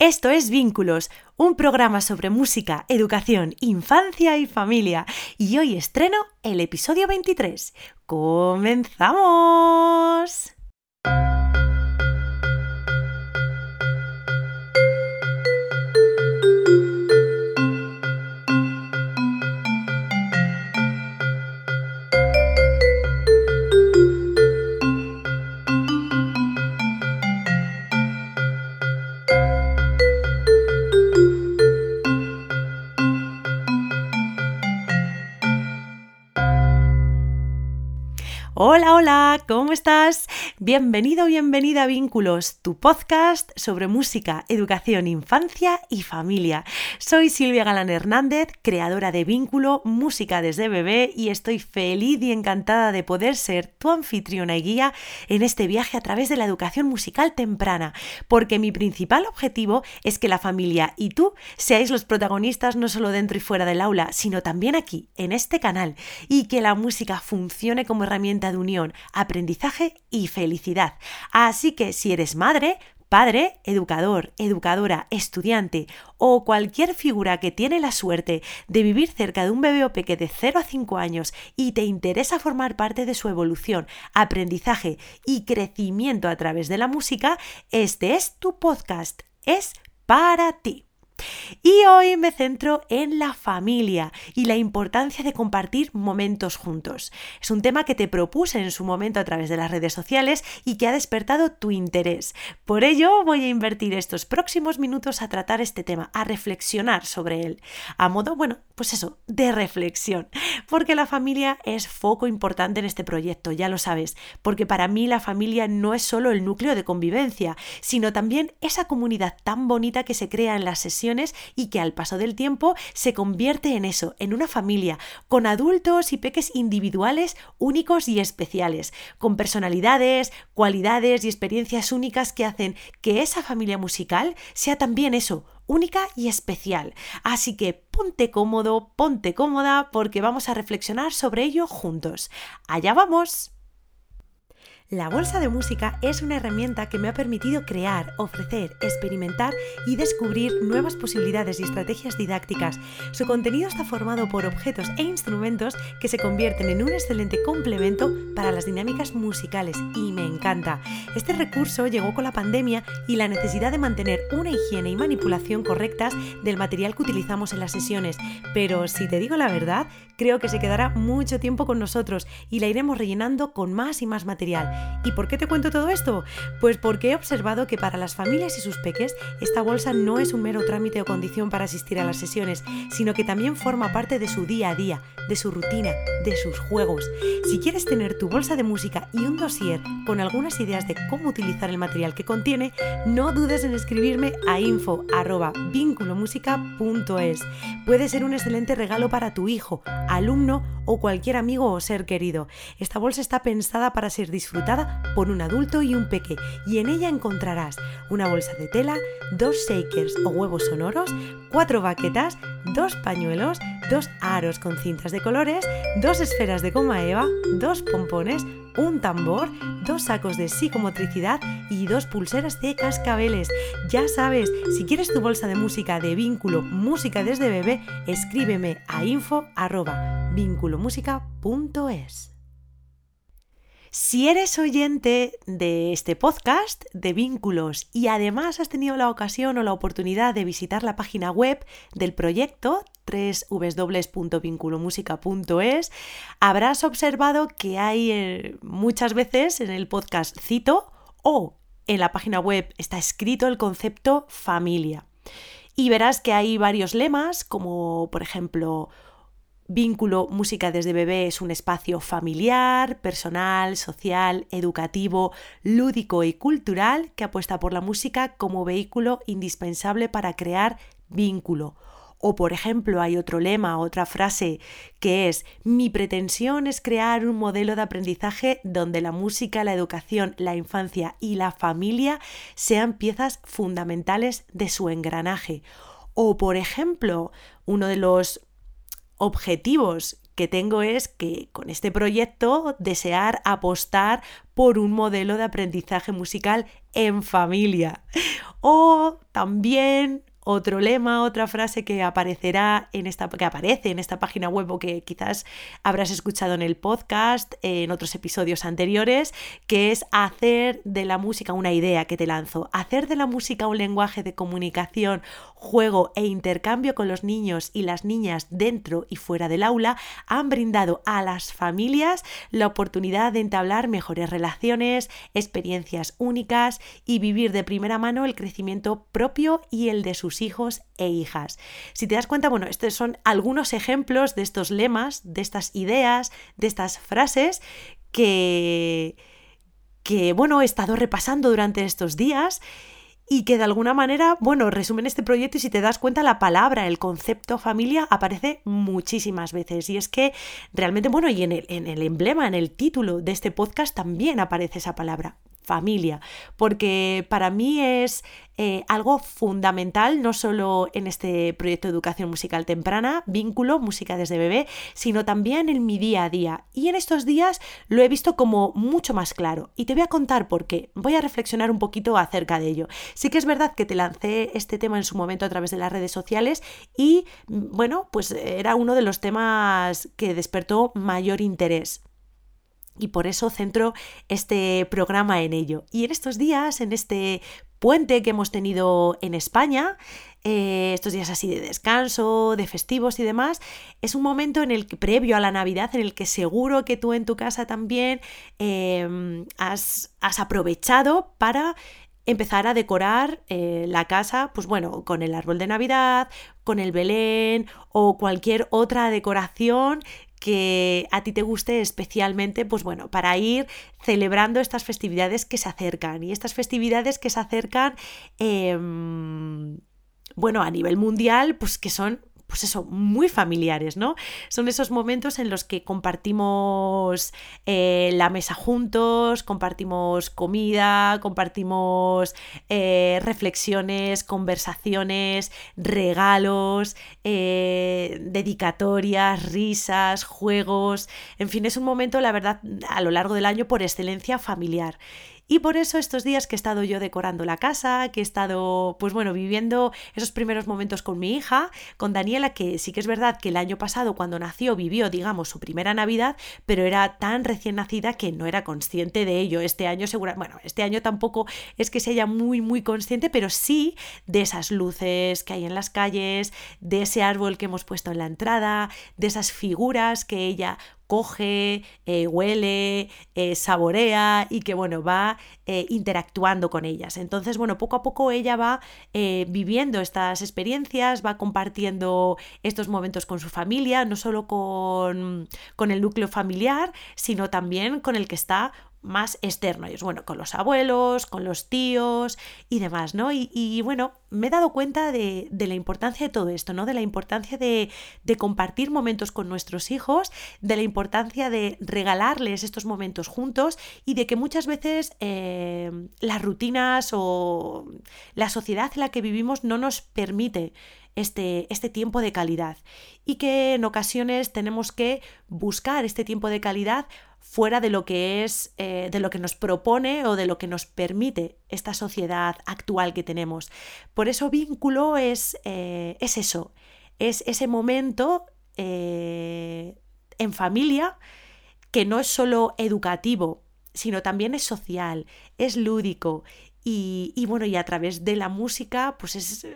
Esto es Vínculos, un programa sobre música, educación, infancia y familia. Y hoy estreno el episodio 23. ¡Comenzamos! Hola, hola, ¿cómo estás? Bienvenido, bienvenida a Vínculos, tu podcast sobre música, educación, infancia y familia. Soy Silvia Galán Hernández, creadora de Vínculo, música desde bebé y estoy feliz y encantada de poder ser tu anfitriona y guía en este viaje a través de la educación musical temprana, porque mi principal objetivo es que la familia y tú seáis los protagonistas no solo dentro y fuera del aula, sino también aquí, en este canal, y que la música funcione como herramienta de unión, aprendizaje y felicidad. Así que si eres madre, padre, educador, educadora, estudiante o cualquier figura que tiene la suerte de vivir cerca de un bebé o peque de 0 a 5 años y te interesa formar parte de su evolución, aprendizaje y crecimiento a través de la música, este es tu podcast. Es para ti. Y hoy me centro en la familia y la importancia de compartir momentos juntos. Es un tema que te propuse en su momento a través de las redes sociales y que ha despertado tu interés. Por ello voy a invertir estos próximos minutos a tratar este tema, a reflexionar sobre él. A modo, bueno, pues eso, de reflexión. Porque la familia es foco importante en este proyecto, ya lo sabes. Porque para mí la familia no es solo el núcleo de convivencia, sino también esa comunidad tan bonita que se crea en las sesiones y que al paso del tiempo se convierte en eso, en una familia, con adultos y peques individuales únicos y especiales, con personalidades, cualidades y experiencias únicas que hacen que esa familia musical sea también eso, única y especial. Así que ponte cómodo, ponte cómoda, porque vamos a reflexionar sobre ello juntos. ¡Allá vamos! La bolsa de música es una herramienta que me ha permitido crear, ofrecer, experimentar y descubrir nuevas posibilidades y estrategias didácticas. Su contenido está formado por objetos e instrumentos que se convierten en un excelente complemento para las dinámicas musicales y me encanta. Este recurso llegó con la pandemia y la necesidad de mantener una higiene y manipulación correctas del material que utilizamos en las sesiones, pero si te digo la verdad, creo que se quedará mucho tiempo con nosotros y la iremos rellenando con más y más material. ¿Y por qué te cuento todo esto? Pues porque he observado que para las familias y sus peques esta bolsa no es un mero trámite o condición para asistir a las sesiones, sino que también forma parte de su día a día, de su rutina, de sus juegos. Si quieres tener tu bolsa de música y un dossier con algunas ideas de cómo utilizar el material que contiene, no dudes en escribirme a info@vinculomusica.es. Puede ser un excelente regalo para tu hijo, alumno o cualquier amigo o ser querido. Esta bolsa está pensada para ser disfrutada por un adulto y un peque y en ella encontrarás una bolsa de tela, dos shakers o huevos sonoros, cuatro baquetas, dos pañuelos, dos aros con cintas de colores, dos esferas de goma eva, dos pompones, un tambor, dos sacos de psicomotricidad y dos pulseras de cascabeles. Ya sabes, si quieres tu bolsa de música de vínculo Música desde bebé, escríbeme a info@vinculomusica.es. Si eres oyente de este podcast de vínculos y además has tenido la ocasión o la oportunidad de visitar la página web del proyecto www.vinculomusica.es, habrás observado que hay eh, muchas veces en el podcast cito o en la página web está escrito el concepto familia. Y verás que hay varios lemas, como por ejemplo Vínculo Música desde bebé es un espacio familiar, personal, social, educativo, lúdico y cultural que apuesta por la música como vehículo indispensable para crear vínculo. O por ejemplo hay otro lema, otra frase que es mi pretensión es crear un modelo de aprendizaje donde la música, la educación, la infancia y la familia sean piezas fundamentales de su engranaje. O por ejemplo, uno de los objetivos que tengo es que con este proyecto desear apostar por un modelo de aprendizaje musical en familia. O también otro lema, otra frase que aparecerá en esta que aparece en esta página web o que quizás habrás escuchado en el podcast en otros episodios anteriores, que es hacer de la música una idea que te lanzo, hacer de la música un lenguaje de comunicación, juego e intercambio con los niños y las niñas dentro y fuera del aula han brindado a las familias la oportunidad de entablar mejores relaciones, experiencias únicas y vivir de primera mano el crecimiento propio y el de sus hijos e hijas. Si te das cuenta, bueno, estos son algunos ejemplos de estos lemas, de estas ideas, de estas frases que, que bueno, he estado repasando durante estos días y que de alguna manera, bueno, resumen este proyecto y si te das cuenta la palabra, el concepto familia aparece muchísimas veces. Y es que realmente, bueno, y en el, en el emblema, en el título de este podcast también aparece esa palabra, familia, porque para mí es eh, algo fundamental, no solo en este proyecto de educación musical temprana, vínculo, música desde bebé, sino también en mi día a día. Y en estos días lo he visto como mucho más claro. Y te voy a contar por qué. Voy a reflexionar un poquito acerca de ello. Sí que es verdad que te lancé este tema en su momento a través de las redes sociales y, bueno, pues era uno de los temas que despertó mayor interés y por eso centro este programa en ello. Y en estos días, en este puente que hemos tenido en España, eh, estos días así de descanso, de festivos y demás, es un momento en el que, previo a la Navidad, en el que seguro que tú en tu casa también em, has, aprovechado para empezar a decorar eh, la casa, pues bueno, con el árbol de Navidad, con el Belén o cualquier otra decoración que a ti te guste especialmente, pues bueno, para ir celebrando estas festividades que se acercan. Y estas festividades que se acercan, em, bueno, a nivel mundial, pues que son pues eso, muy familiares, ¿no? Son esos momentos en los que compartimos eh, la mesa juntos, compartimos comida, compartimos eh, reflexiones, conversaciones, regalos, eh, dedicatorias, risas, juegos, en fin, es un momento, la verdad, a lo largo del año por excelencia familiar. Y por eso estos días que he estado yo decorando la casa, que he estado, pues bueno, viviendo esos primeros momentos con mi hija, con Daniela, que sí que es verdad que el año pasado cuando nació vivió, digamos, su primera Navidad, pero era tan recién nacida que no era consciente de ello. Este año segura, bueno, este año tampoco es que sea muy, muy consciente, pero sí de esas luces que hay en las calles, de ese árbol que hemos puesto en la entrada, de esas figuras que ella coge, eh, huele, eh, saborea y que bueno, va eh, interactuando con ellas. Entonces, bueno, poco a poco ella va viviendo estas experiencias, va compartiendo estos momentos con su familia, no solo con, con el núcleo familiar, sino también con el que está más externo. es bueno, con los abuelos, con los tíos y demás, ¿no? Y, bueno, me he dado cuenta de, la importancia de todo esto, ¿no? De la importancia de, compartir momentos con nuestros hijos, de la importancia de regalarles estos momentos juntos y de que muchas veces eh, las rutinas o la sociedad en la que vivimos no nos permite este, este, tiempo de calidad y que en ocasiones tenemos que buscar este tiempo de calidad fuera de lo que es, eh, de lo que nos propone o de lo que nos permite esta sociedad actual que tenemos. Por eso vínculo es, eh, es eso, es ese momento eh, en familia que no es solo educativo, sino también es social, es lúdico y, y, bueno, y a través de la música, pues es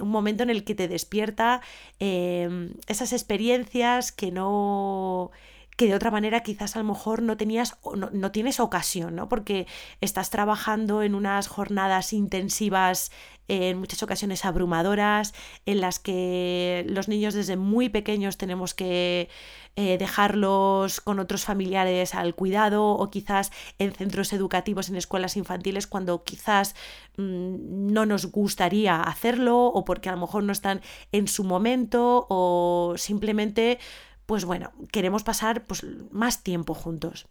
un momento en el que te despierta esas experiencias que no que de otra manera quizás a lo mejor no tenías no, no tienes ocasión, ¿no? Porque estás trabajando en unas jornadas intensivas en muchas ocasiones abrumadoras, en las que los niños desde muy pequeños tenemos que eh, dejarlos con otros familiares al cuidado o quizás en centros educativos, en escuelas infantiles, cuando quizás mm, no nos gustaría hacerlo o porque a lo mejor no están en su momento o simplemente pues bueno, queremos pasar pues, más tiempo juntos.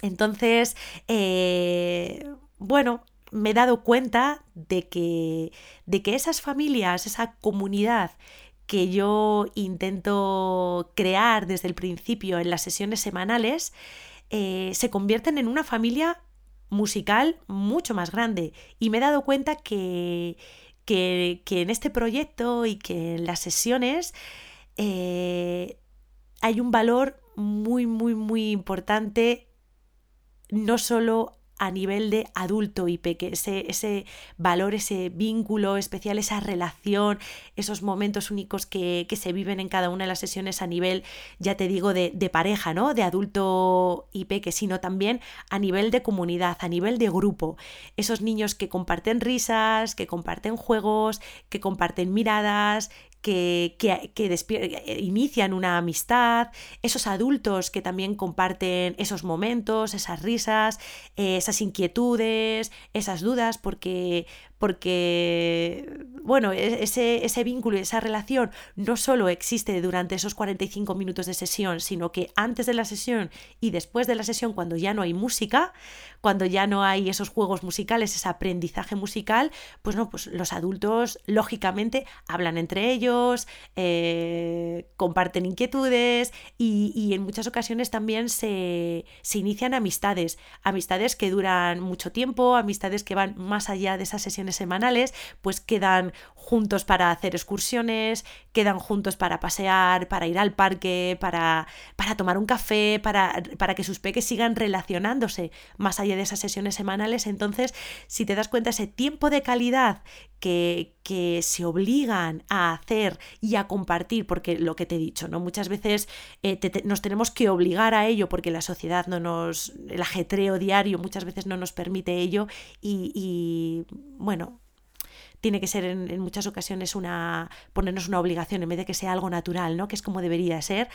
Entonces, eh, bueno, me he dado cuenta de que, de que esas familias, esa comunidad que yo intento crear desde el principio en las sesiones semanales eh, se convierten en una familia musical mucho más grande. Y me he dado cuenta que, que, en este proyecto y que en las sesiones eh, hay un valor muy, muy, muy importante, no solo a nivel de adulto y que ese, ese valor, ese vínculo especial, esa relación, esos momentos únicos que, se viven en cada una de las sesiones a nivel, ya te digo, de, pareja, ¿no? De adulto y peque, sino también a nivel de comunidad, a nivel de grupo. Esos niños que comparten risas, que comparten juegos, que comparten miradas, que, que, inician una amistad, esos adultos que también comparten esos momentos, esas risas, eh, esas inquietudes, esas dudas, porque, porque, bueno, e-, ese, ese vínculo y esa relación no solo existe durante esos 45 minutos de sesión, sino que antes de la sesión y después de la sesión, cuando ya no hay música, cuando ya no hay esos juegos musicales, ese aprendizaje musical, pues no, pues los adultos lógicamente hablan entre ellos, eh, comparten inquietudes y, en muchas ocasiones también se, se inician amistades, amistades que duran mucho tiempo, amistades que van más allá de esas sesiones semanales, pues quedan juntos para hacer excursiones, quedan juntos para pasear, para ir al parque, para, para tomar un café, para, para que sus peques sigan relacionándose más allá de esas sesiones semanales. Entonces, si te das cuenta, ese tiempo de calidad que, que, se obligan a hacer y a compartir, porque lo que te he dicho, ¿no? Muchas veces eh, nos tenemos que obligar a ello porque la sociedad no nos, el ajetreo diario muchas veces no nos permite ello y, y bueno, tiene que ser en, muchas ocasiones una ponernos una obligación en vez de que sea algo natural, ¿no? Que es como debería ser,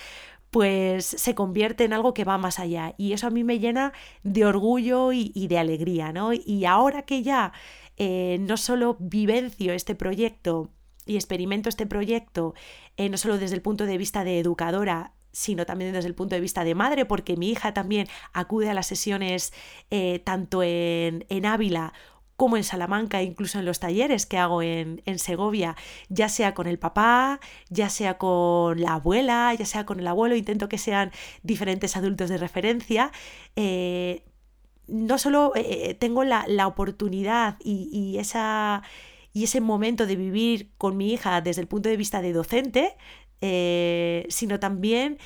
pues se convierte en algo que va más allá. Y eso a mí me llena de orgullo y, de alegría, ¿no? Y ahora que ya eh, no solo vivencio este proyecto y experimento este proyecto, eh, no solo desde el punto de vista de educadora, sino también desde el punto de vista de madre, porque mi hija también acude a las sesiones eh, tanto en, en Ávila como en Salamanca, incluso en los talleres que hago en, Segovia, ya sea con el papá, ya sea con la abuela, ya sea con el abuelo, intento que sean diferentes adultos de referencia. Eh, no solo eh, tengo la, oportunidad y, esa, y ese momento de vivir con mi hija desde el punto de vista de docente, eh, sino también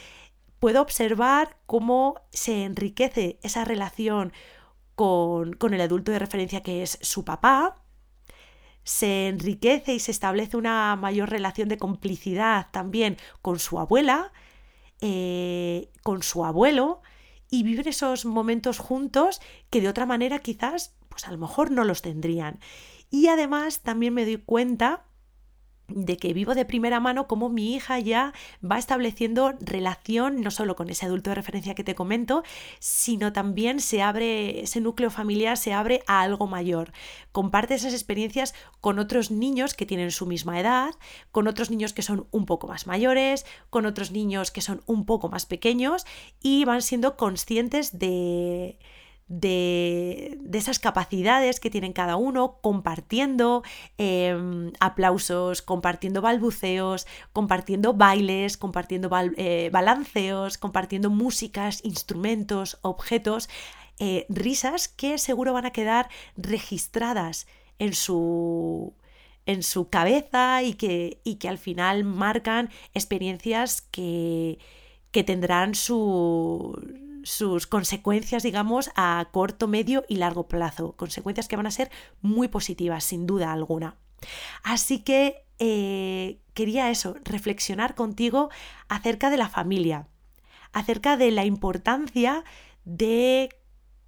puedo observar cómo se enriquece esa relación con, el adulto de referencia que es su papá, se enriquece y se establece una mayor relación de complicidad también con su abuela, eh, con su abuelo, y viven esos momentos juntos que de otra manera quizás, pues a lo mejor no los tendrían. Y además también me doy cuenta de que vivo de primera mano cómo mi hija ya va estableciendo relación no solo con ese adulto de referencia que te comento, sino también se abre, ese núcleo familiar se abre a algo mayor. Comparte esas experiencias con otros niños que tienen su misma edad, con otros niños que son un poco más mayores, con otros niños que son un poco más pequeños y van siendo conscientes de de, esas capacidades que tienen cada uno, compartiendo em, aplausos, compartiendo balbuceos, compartiendo bailes, compartiendo eh, balanceos, compartiendo músicas, instrumentos, objetos, eh, risas que seguro van a quedar registradas en su, en su cabeza y que, y que al final marcan experiencias que, que tendrán su sus consecuencias, digamos, a corto, medio y largo plazo. Consecuencias que van a ser muy positivas, sin duda alguna. Así que eh, quería eso, reflexionar contigo acerca de la familia, acerca de la importancia de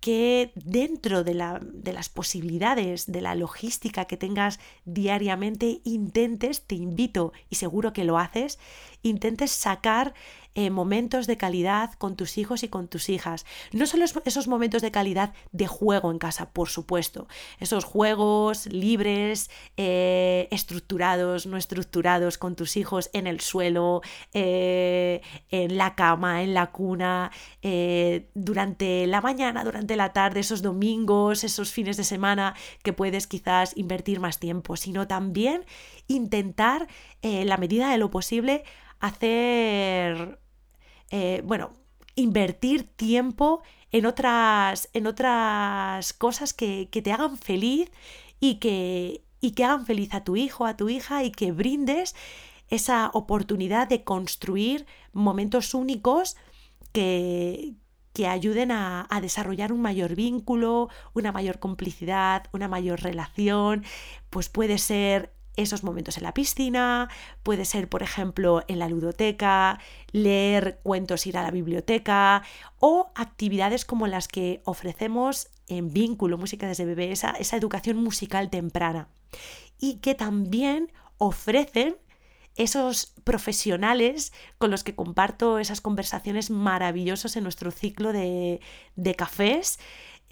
que dentro de, la, de, las posibilidades, de la logística que tengas diariamente, intentes, te invito y seguro que lo haces, intentes sacar eh, momentos de calidad con tus hijos y con tus hijas. No solo esos momentos de calidad de juego en casa, por supuesto. Esos juegos libres, eh, estructurados, no estructurados, con tus hijos en el suelo, eh, en la cama, en la cuna, durante la mañana, durante la tarde, esos domingos, esos fines de semana que puedes quizás invertir más tiempo, sino también intentar, en la medida de lo posible, hacer, eh, bueno, invertir tiempo en otras, en otras cosas que, te hagan feliz y que, y que hagan feliz a tu hijo, a tu hija y que brindes esa oportunidad de construir momentos únicos que, que ayuden a, a, desarrollar un mayor vínculo, una mayor complicidad, una mayor relación, pues puede ser esos momentos en la piscina, puede ser, por ejemplo, en la ludoteca, leer cuentos, ir a la biblioteca o actividades como las que ofrecemos en vínculo, música desde bebé, esa, esa educación musical temprana y que también ofrecen esos profesionales con los que comparto esas conversaciones maravillosas en nuestro ciclo de, de cafés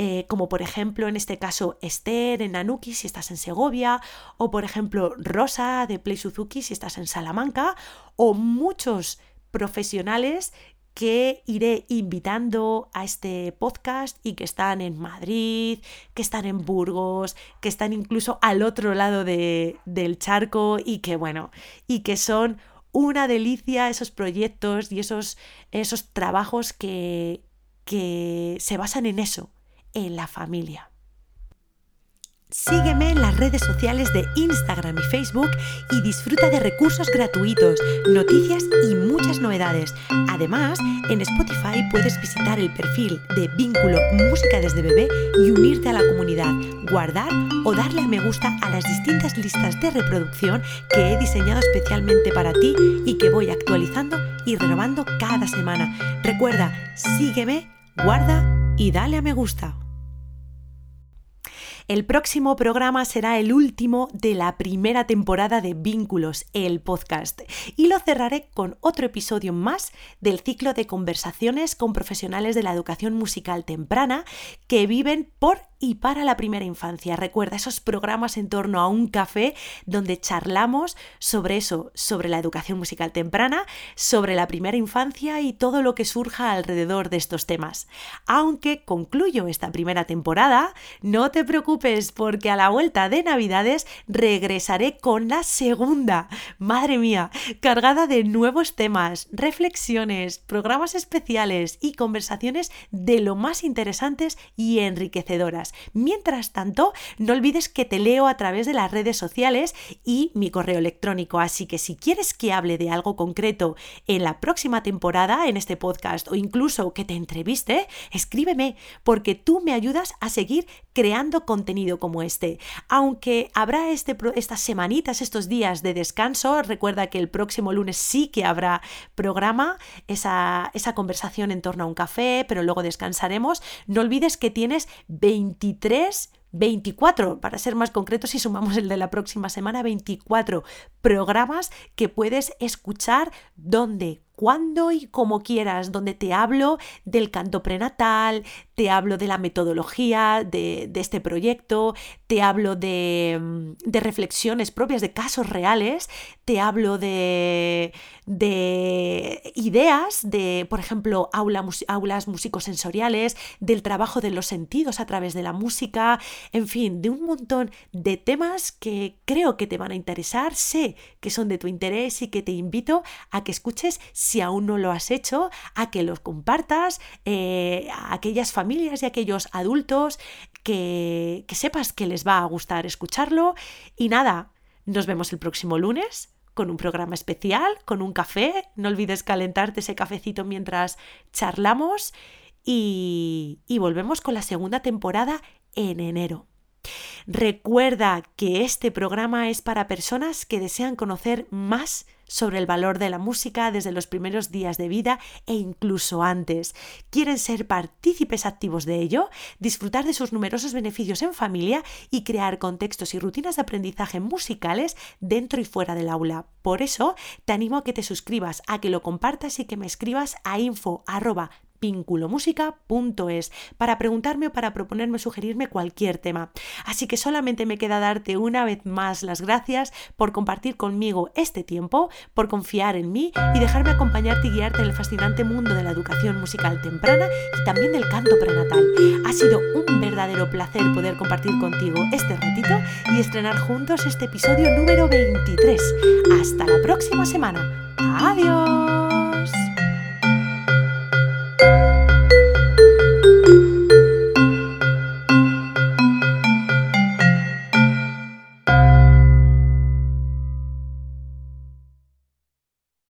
eh, como por ejemplo en este caso Esther en Nanuki si estás en Segovia, o por ejemplo Rosa de Play Suzuki si estás en Salamanca, o muchos profesionales que iré invitando a este podcast y que están en Madrid, que están en Burgos, que están incluso al otro lado de, del charco y que bueno, y que son una delicia esos proyectos y esos, esos trabajos que, que se basan en eso, en la familia. Sígueme en las redes sociales de Instagram y Facebook y disfruta de recursos gratuitos, noticias y muchas novedades. Además, en Spotify puedes visitar el perfil de Vínculo Música desde Bebé y unirte a la comunidad, guardar o darle a me gusta a las distintas listas de reproducción que he diseñado especialmente para ti y que voy actualizando y renovando cada semana. Recuerda, sígueme, guarda y dale a me gusta. El próximo programa será el último de la primera temporada de Vínculos, el podcast, y lo cerraré con otro episodio más del ciclo de conversaciones con profesionales de la educación musical temprana que viven por y para la primera infancia. Recuerda esos programas en torno a un café donde charlamos sobre eso, sobre la educación musical temprana, sobre la primera infancia y todo lo que surja alrededor de estos temas. Aunque concluyo esta primera temporada, no te preocupes porque a la vuelta de Navidades regresaré con la segunda. Madre mía, cargada de nuevos temas, reflexiones, programas especiales y conversaciones de lo más interesantes y enriquecedoras. Mientras tanto, no olvides que te leo a través de las redes sociales y mi correo electrónico, así que si quieres que hable de algo concreto en la próxima temporada en este podcast o incluso que te entreviste, escríbeme porque tú me ayudas a seguir creando contenido como este. Aunque habrá este, estas semanitas, estos días de descanso, recuerda que el próximo lunes sí que habrá programa, esa, esa conversación en torno a un café, pero luego descansaremos. No olvides que tienes 20 23, 24, para ser más concretos, si sumamos el de la próxima semana, 24 programas que puedes escuchar donde cuando y como quieras, donde te hablo del canto prenatal, te hablo de la metodología de, este proyecto, te hablo de, mm, de, reflexiones propias, de casos reales, te hablo de, de ideas, de, por ejemplo, aula, aulas musicosensoriales, del trabajo de los sentidos a través de la música, en fin, de un montón de temas que creo que te van a interesar, sé que son de tu interés y que te invito a que escuches si aún no lo has hecho, a que los compartas eh, a aquellas familias y aquellos adultos que, que sepas que les va a gustar escucharlo. Y nada, nos vemos el próximo lunes con un programa especial, con un café. No olvides calentarte ese cafecito mientras charlamos. Y, y volvemos con la segunda temporada en enero. Recuerda que este programa es para personas que desean conocer más sobre el valor de la música desde los primeros días de vida e incluso antes. ¿Quieren ser partícipes activos de ello? Disfrutar de sus numerosos beneficios en familia y crear contextos y rutinas de aprendizaje musicales dentro y fuera del aula. Por eso, te animo a que te suscribas, a que lo compartas y que me escribas a info vinculomusica.es para preguntarme o para proponerme o sugerirme cualquier tema. Así que solamente me queda darte una vez más las gracias por compartir conmigo este tiempo, por confiar en mí y dejarme acompañarte y guiarte en el fascinante mundo de la educación musical temprana y también del canto prenatal. Ha sido un verdadero placer poder compartir contigo este ratito y estrenar juntos este episodio número 23. Hasta la próxima semana. Adiós.